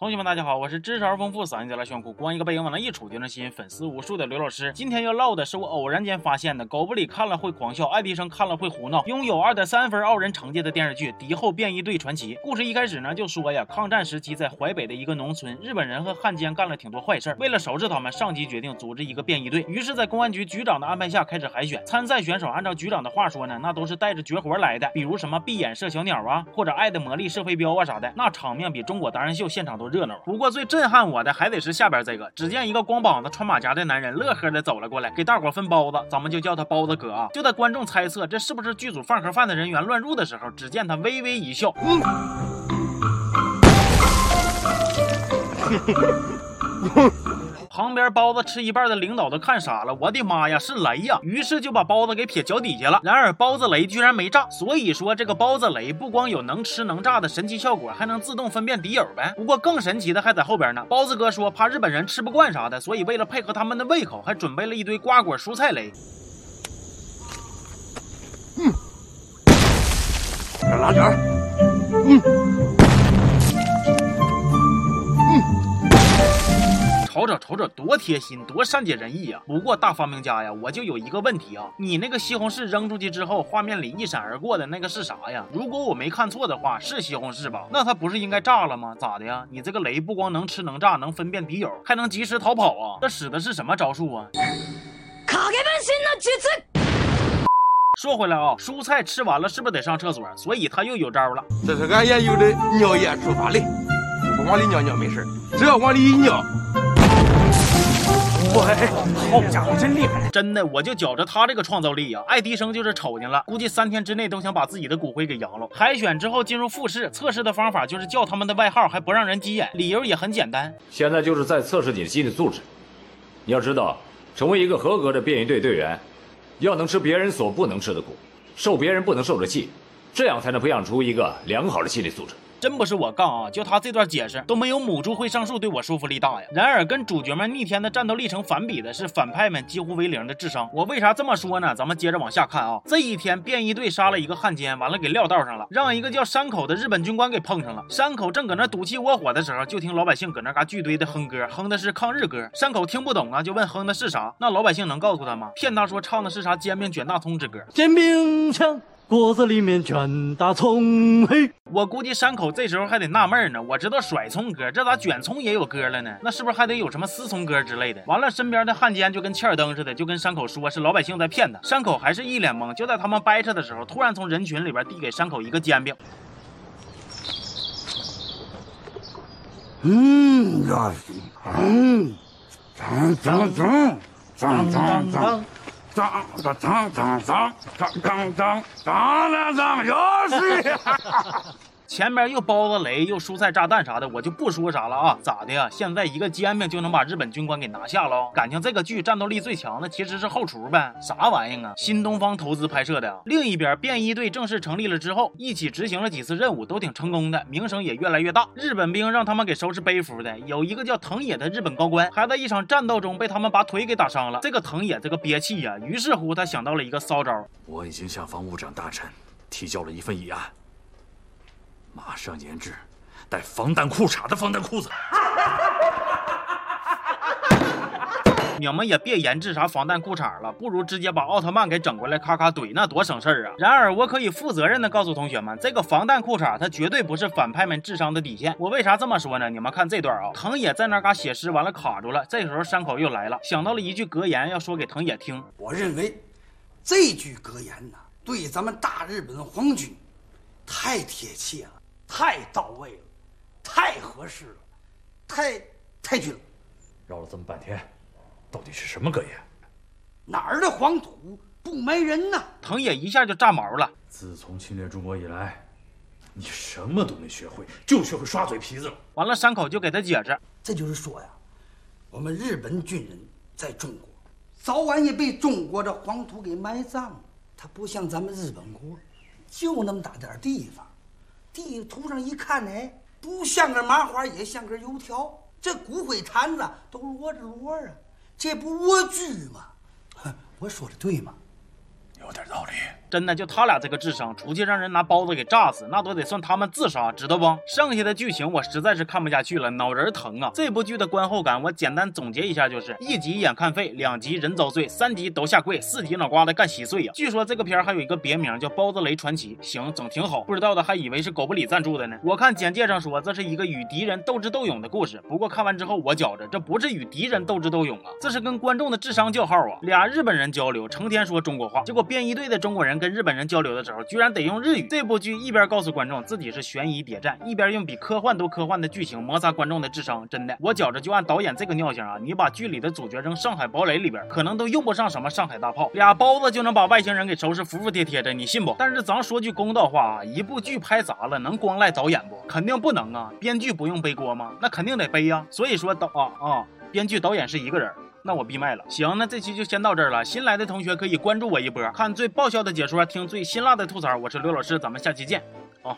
同学们，大家好，我是知识而丰富、嗓音贼拉炫酷、光一个背影往那一杵就能吸引粉丝无数的刘老师。今天要唠的是我偶然间发现的，狗不理看了会狂笑，爱迪生看了会胡闹，拥有二点三分傲人成绩的电视剧《敌后便衣队传奇》。故事一开始呢，就说呀，抗战时期在淮北的一个农村，日本人和汉奸干了挺多坏事儿。为了收拾他们，上级决定组织一个便衣队。于是，在公安局局长的安排下开始海选。参赛选手按照局长的话说呢，那都是带着绝活来的，比如什么闭眼射小鸟啊，或者爱的魔力射飞镖啊啥的，那场面比中国达人秀现场都热闹。不过最震撼我的还得是下边这个，只见一个光膀子穿马甲的男人乐呵的走了过来，给大伙分包子，咱们就叫他包子哥啊。就在观众猜测这是不是剧组饭盒饭的人员乱入的时候，只见他微微一笑，嗯。旁边包子吃一半的领导都看傻了，我的妈呀，是雷呀！于是就把包子给撇脚底下了。然而包子雷居然没炸，所以说这个包子雷不光有能吃能炸的神奇效果，还能自动分辨敌友呗。不过更神奇的还在后边呢。包子哥说怕日本人吃不惯啥的，所以为了配合他们的胃口，还准备了一堆瓜果蔬菜雷。嗯，再拉点嗯。瞅瞅瞅瞅，多贴心，多善解人意啊！不过大发明家呀，我就有一个问题啊，你那个西红柿扔出去之后，画面里一闪而过的那个是啥呀？如果我没看错的话，是西红柿吧？那它不是应该炸了吗？咋的呀？你这个雷不光能吃能炸，能分辨敌友，还能及时逃跑啊？这使的是什么招数啊？说回来啊，蔬菜吃完了是不是得上厕所？所以他又有招了。这是俺研究的尿液触发雷，不往里尿尿没事，只要往里一尿。喂，好家伙，真厉害！真的，我就觉着他这个创造力呀，爱迪生就是瞅见了，估计三天之内都想把自己的骨灰给扬了。海选之后进入复试，测试的方法就是叫他们的外号，还不让人急眼，理由也很简单。现在就是在测试你的心理素质。你要知道，成为一个合格的便衣队队员，要能吃别人所不能吃的苦，受别人不能受的气，这样才能培养出一个良好的心理素质。真不是我杠啊！就他这段解释都没有母猪会上树对我说服力大呀。然而跟主角们逆天的战斗历程反比的是反派们几乎为零的智商。我为啥这么说呢？咱们接着往下看啊。这一天，便衣队杀了一个汉奸，完了给撂道上了，让一个叫山口的日本军官给碰上了。山口正搁那赌气窝火的时候，就听老百姓搁那嘎聚堆的哼歌，哼的是抗日歌。山口听不懂啊，就问哼的是啥？那老百姓能告诉他吗？骗他说唱的是啥煎饼卷大葱之歌。煎饼枪。锅子里面卷大葱，嘿！我估计山口这时候还得纳闷呢。我知道甩葱歌，这咋卷葱也有歌了呢？那是不是还得有什么撕葱歌之类的？完了，身边的汉奸就跟切尔登似的，就跟山口说是老百姓在骗他。山口还是一脸懵。就在他们掰扯的时候，突然从人群里边递给山口一个煎饼。嗯，嗯，脏脏脏脏脏脏。当当当当当当当当当，有戏。前面又包子雷又蔬菜炸弹啥的，我就不说啥了啊。咋的呀？现在一个煎饼就能把日本军官给拿下喽？感情这个剧战斗力最强的其实是后厨呗？啥玩意啊？新东方投资拍摄的。另一边，便衣队正式成立了之后，一起执行了几次任务，都挺成功的，名声也越来越大。日本兵让他们给收拾背服的，有一个叫藤野的日本高官，还在一场战斗中被他们把腿给打伤了。这个藤野这个憋气呀，于是乎他想到了一个骚招。我已经向防务长大臣提交了一份议案。马上研制带防弹裤衩的防弹裤子。你们也别研制啥防弹裤衩了，不如直接把奥特曼给整过来，咔咔怼，那多省事儿啊！然而，我可以负责任的告诉同学们，这个防弹裤衩它绝对不是反派们智商的底线。我为啥这么说呢？你们看这段啊，藤野在那嘎写诗，完了卡住了。这时候山口又来了，想到了一句格言，要说给藤野听。我认为这句格言呢，对咱们大日本皇军太贴切了。太到位了，太合适了，太太绝了！绕了这么半天，到底是什么格言？哪儿的黄土不埋人呢？藤野一下就炸毛了。自从侵略中国以来，你什么都没学会，就学会耍嘴皮子了。完了，山口就给他解释，这就是说呀，我们日本军人在中国，早晚也被中国的黄土给埋葬了。他不像咱们日本国，就那么大点地方。地图上一看呢，不像个麻花，也像根油条。这骨灰坛子都摞着摞啊，这不蜗居吗？我说的对吗？有点道理。真的就他俩这个智商，出去让人拿包子给炸死，那都得算他们自杀，知道不？剩下的剧情我实在是看不下去了，脑仁疼啊！这部剧的观后感我简单总结一下，就是一集眼看废，两集人遭罪，三集都下跪，四集脑瓜子干稀碎呀！据说这个片还有一个别名叫《包子雷传奇》，行，整挺好，不知道的还以为是狗不理赞助的呢。我看简介上说这是一个与敌人斗智斗勇的故事，不过看完之后我觉着这不是与敌人斗智斗勇啊，这是跟观众的智商叫号啊！俩日本人交流，成天说中国话，结果便衣队的中国人跟日本人交流的时候，居然得用日语。这部剧一边告诉观众自己是悬疑谍战，一边用比科幻都科幻的剧情摩擦观众的智商，真的，我觉着就按导演这个尿性啊，你把剧里的主角扔上海堡垒里边，可能都用不上什么上海大炮，俩包子就能把外星人给收拾服服帖帖的，你信不？但是咱说句公道话啊，一部剧拍砸了，能光赖导演不？肯定不能啊！编剧不用背锅吗？那肯定得背呀。所以说导啊啊，编剧导演是一个人。那我闭麦了。行，那这期就先到这儿了。新来的同学可以关注我一波，看最爆笑的解说，听最辛辣的吐槽。我是刘老师，咱们下期见，啊。